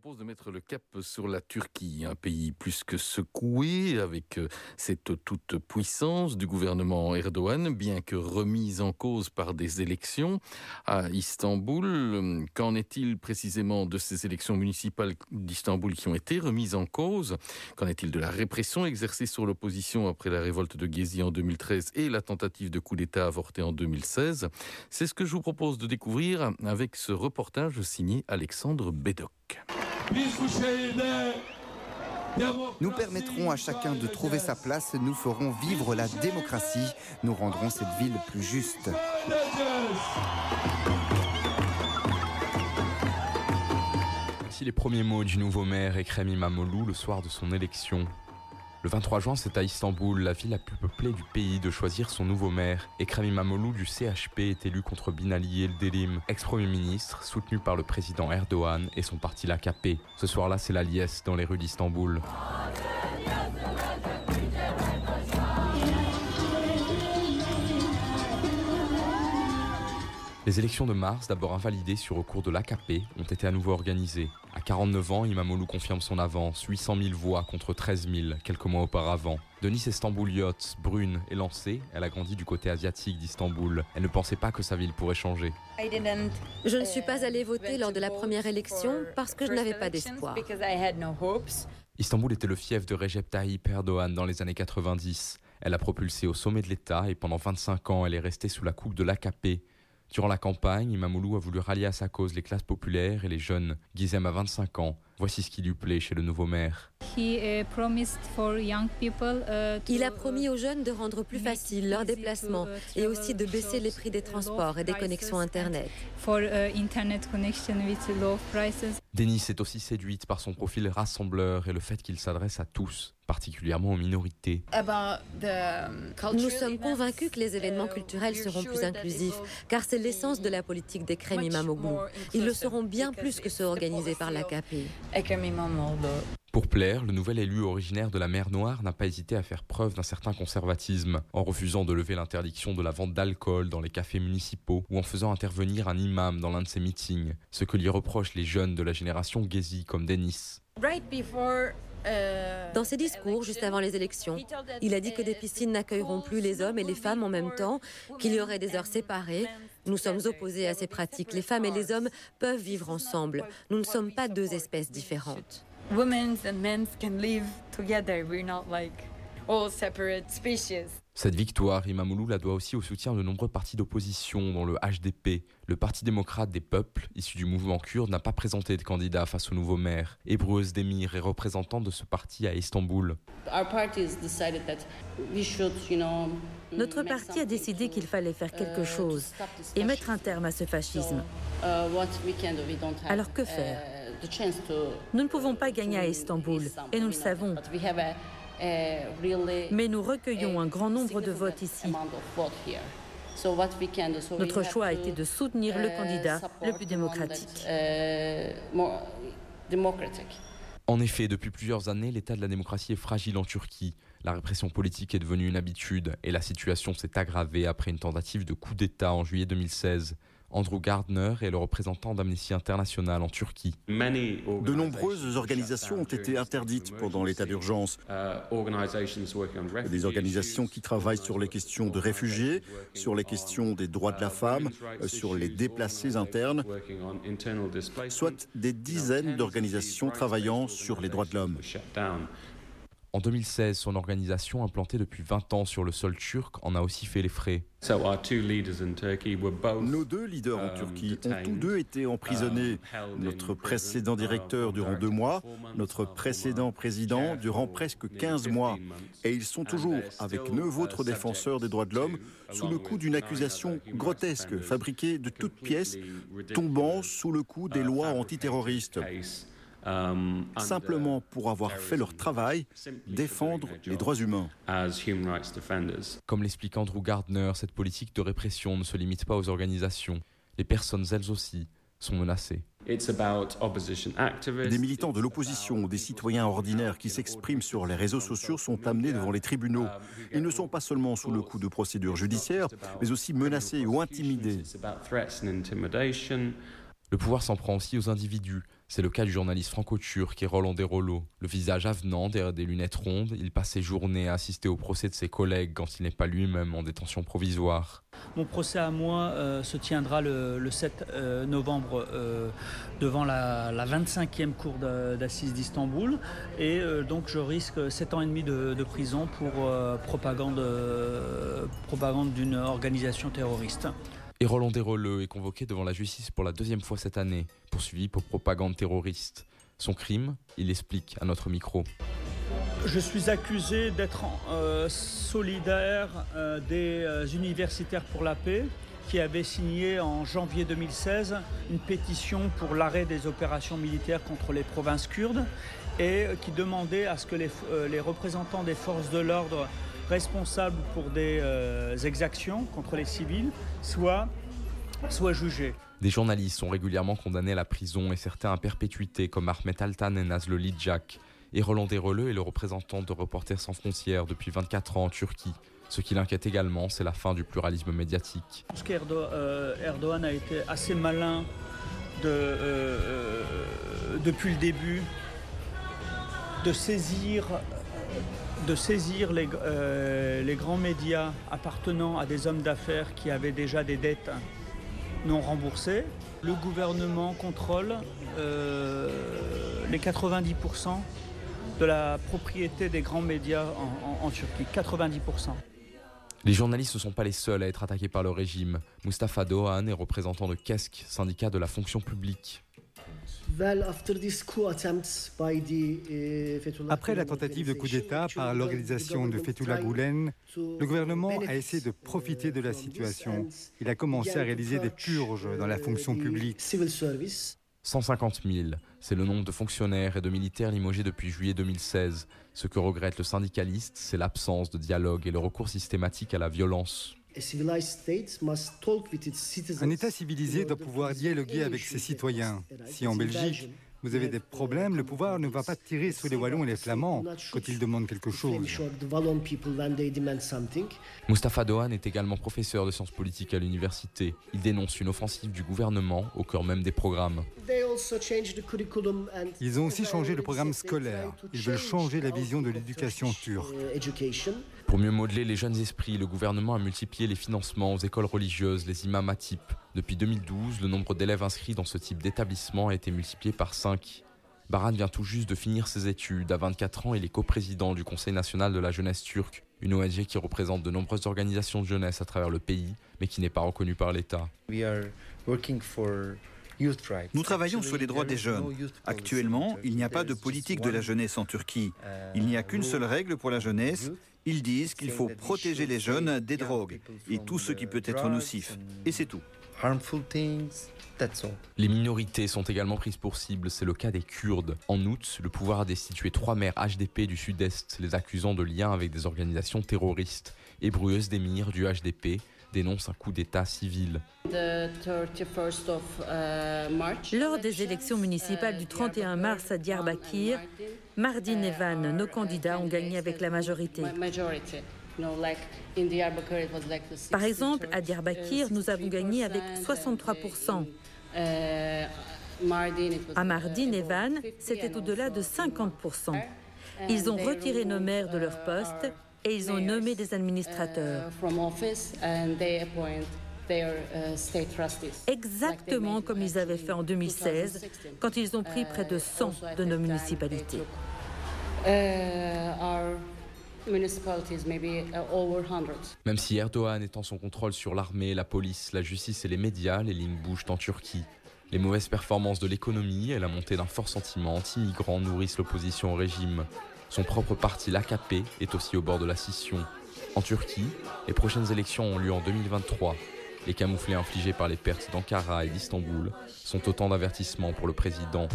propose de mettre le cap sur la Turquie, un pays plus que secoué avec euh, cette toute puissance du gouvernement Erdogan, bien que remise en cause par des élections à Istanbul. Qu'en est-il précisément de ces élections municipales d'Istanbul qui ont été remises en cause? Qu'en est-il de la répression exercée sur l'opposition après la révolte de Gezi en 2013 et la tentative de coup d'État avortée en 2016 C'est ce que je vous propose de découvrir avec ce reportage signé Alexandre Bédoc. Nous permettrons à chacun de trouver sa place, nous ferons vivre la démocratie, nous rendrons cette ville plus juste. Voici les premiers mots du nouveau maire Ekrem Imamoglu le soir de son élection. Le 23 juin, c'est à Istanbul, la ville la plus peuplée du pays, de choisir son nouveau maire. Ekrem Imamoglu du CHP est élu contre Binali Eldelim, ex-premier ministre, soutenu par le président Erdogan et son parti l'AKP. Ce soir-là, c'est la liesse dans les rues d'Istanbul. Les élections de mars, d'abord invalidées sur recours de l'AKP, ont été à nouveau organisées. À 49 ans, Imamoglu confirme son avance, 800 000 voix contre 13 000 quelques mois auparavant. Denise Istanbuliote, brune et lancée, elle a grandi du côté asiatique d'Istanbul. Elle ne pensait pas que sa ville pourrait changer. Je ne suis pas allée voter lors de la première élection parce que je n'avais pas d'espoir. Istanbul était le fief de Recep Tayyip Erdogan dans les années 90. Elle a propulsé au sommet de l'État et pendant 25 ans, elle est restée sous la coupe de l'AKP. Durant la campagne, Imamoglu a voulu rallier à sa cause les classes populaires et les jeunes. Gizem a 25 ans. Voici ce qui lui plaît chez le nouveau maire. Il a promis aux jeunes de rendre plus facile leurs déplacements et aussi de baisser les prix des transports et des connexions Internet. Denis est aussi séduite par son profil rassembleur et le fait qu'il s'adresse à tous particulièrement aux minorités. Nous sommes convaincus que les événements culturels seront plus inclusifs, car c'est l'essence de la politique des crèmes Imamoglu. Ils le seront bien plus que ceux organisés par l'AKP. Pour plaire, le nouvel élu originaire de la mer Noire n'a pas hésité à faire preuve d'un certain conservatisme, en refusant de lever l'interdiction de la vente d'alcool dans les cafés municipaux ou en faisant intervenir un imam dans l'un de ses meetings, ce que lui reprochent les jeunes de la génération Gezi comme Denis. Dans ses discours, juste avant les élections, il a dit que des piscines n'accueilleront plus les hommes et les femmes en même temps, qu'il y aurait des heures séparées. Nous sommes opposés à ces pratiques. Les femmes et les hommes peuvent vivre ensemble. Nous ne sommes pas deux espèces différentes. Cette victoire, Imamoglu la doit aussi au soutien de nombreux partis d'opposition, dont le HDP. Le Parti démocrate des peuples, issu du mouvement kurde, n'a pas présenté de candidat face au nouveau maire. Ebru Özdemir est représentant de ce parti à Istanbul. Notre parti a décidé qu'il fallait faire quelque chose et mettre un terme à ce fascisme. Alors que faire Nous ne pouvons pas gagner à Istanbul et nous le savons. Mais nous recueillons un grand nombre de votes ici. Notre choix a été de soutenir le candidat le plus démocratique. En effet, depuis plusieurs années, l'état de la démocratie est fragile en Turquie. La répression politique est devenue une habitude et la situation s'est aggravée après une tentative de coup d'État en juillet 2016. Andrew Gardner est le représentant d'Amnesty International en Turquie. De nombreuses organisations ont été interdites pendant l'état d'urgence. Des organisations qui travaillent sur les questions de réfugiés, sur les questions des droits de la femme, sur les déplacés internes, soit des dizaines d'organisations travaillant sur les droits de l'homme. En 2016, son organisation, implantée depuis 20 ans sur le sol turc, en a aussi fait les frais. Nos deux leaders en Turquie ont tous deux été emprisonnés. Notre précédent directeur durant deux mois, notre précédent président durant presque 15 mois. Et ils sont toujours, avec neuf autres défenseurs des droits de l'homme, sous le coup d'une accusation grotesque, fabriquée de toutes pièces, tombant sous le coup des lois antiterroristes. Euh, simplement pour avoir fait leur travail, défendre les droits humains. Comme l'explique Andrew Gardner, cette politique de répression ne se limite pas aux organisations. Les personnes, elles aussi, sont menacées. Des militants de l'opposition ou des citoyens ordinaires qui s'expriment sur les réseaux sociaux sont amenés devant les tribunaux. Ils ne sont pas seulement sous le coup de procédures judiciaires, mais aussi menacés ou intimidés. Le pouvoir s'en prend aussi aux individus. C'est le cas du journaliste franco-turc Roland Desrollo. Le visage avenant derrière des lunettes rondes, il passe ses journées à assister au procès de ses collègues quand il n'est pas lui-même en détention provisoire. Mon procès à moi euh, se tiendra le, 7 euh, novembre euh, devant la, 25e cour d'assises d'Istanbul et donc je risque 7 ans et demi de, prison pour propagande d'une organisation terroriste. Et Roland Desroleux est convoqué devant la justice pour la deuxième fois cette année, poursuivi pour propagande terroriste. Son crime, il explique à notre micro. Je suis accusé d'être euh, solidaire euh, des euh, universitaires pour la paix qui avaient signé en janvier 2016 une pétition pour l'arrêt des opérations militaires contre les provinces kurdes et qui demandait à ce que les, les représentants des forces de l'ordre responsables pour des euh, exactions contre les civils soient, soient jugés. Des journalistes sont régulièrement condamnés à la prison et certains à perpétuité comme Ahmet Altan et Nazlı Lidjak. Et Roland Desreleux est le représentant de Reporters sans frontières depuis 24 ans en Turquie. Ce qui l'inquiète également, c'est la fin du pluralisme médiatique. Je pense qu'Erdogan a été assez malin de, euh, euh, depuis le début de saisir de saisir euh, les, grands médias appartenant à des hommes d'affaires qui avaient déjà des dettes non remboursées. Le gouvernement contrôle euh, les 90% de la propriété des grands médias en, Turquie. 90%. Les journalistes ne sont pas les seuls à être attaqués par le régime. Mustafa Doğan est représentant de KESK, syndicat de la fonction publique. Uh, Après la tentative de coup d'État par l'organisation de Fethullah Gulen, le gouvernement a essayé de profiter de la situation. Il a commencé à réaliser des purges dans la fonction publique. 150 000, c'est le nombre de fonctionnaires et de militaires limogés depuis juillet 2016. Ce que regrette le syndicaliste, c'est l'absence de dialogue et le recours systématique à la violence. Un État civilisé doit pouvoir dialoguer avec ses citoyens. Si en Belgique, vous avez des problèmes, le pouvoir ne va pas tirer sur les Wallons et les Flamands quand ils demandent quelque chose. Mustafa Dohan est également professeur de sciences politiques à l'université. Il dénonce une offensive du gouvernement au cœur même des programmes. Ils ont aussi changé le programme scolaire. Ils veulent changer la vision de l'éducation turque. Pour mieux modeler les jeunes esprits, le gouvernement a multiplié les financements aux écoles religieuses, les imams à type. Depuis 2012, le nombre d'élèves inscrits dans ce type d'établissement a été multiplié par 5. Baran vient tout juste de finir ses études. À 24 ans, il est coprésident du Conseil national de la jeunesse turque, une ONG qui représente de nombreuses organisations de jeunesse à travers le pays, mais qui n'est pas reconnue par l'État. Nous travaillons sur les droits des jeunes. Actuellement, il n'y a pas de politique de la jeunesse en Turquie. Il n'y a qu'une seule règle pour la jeunesse, ils disent qu'il faut protéger les jeunes des drogues et tout ce qui peut être nocif. Et c'est tout. Les minorités sont également prises pour cible, c'est le cas des Kurdes. En août, le pouvoir a destitué trois maires HDP du sud-est, les accusant de liens avec des organisations terroristes. Et Brueuse d'Emir du HDP dénonce un coup d'État civil. Uh, Lors des élections municipales du 31 mars à Diyarbakir, Mardin Evan, nos candidats ont gagné avec la majorité. Par exemple, à Diyarbakir, nous avons gagné avec 63%. À Mardin Evan, c'était au-delà de 50%. Ils ont retiré nos maires de leur poste et ils ont nommé des administrateurs. Exactement comme ils avaient fait en 2016, quand ils ont pris près de 100 de nos municipalités. Même si Erdogan en son contrôle sur l'armée, la police, la justice et les médias, les lignes bougent en Turquie. Les mauvaises performances de l'économie et la montée d'un fort sentiment anti-migrant nourrissent l'opposition au régime. Son propre parti, l'AKP, est aussi au bord de la scission. En Turquie, les prochaines élections ont lieu en 2023. Les camouflés infligés par les pertes d'Ankara et d'Istanbul sont autant d'avertissements pour le président.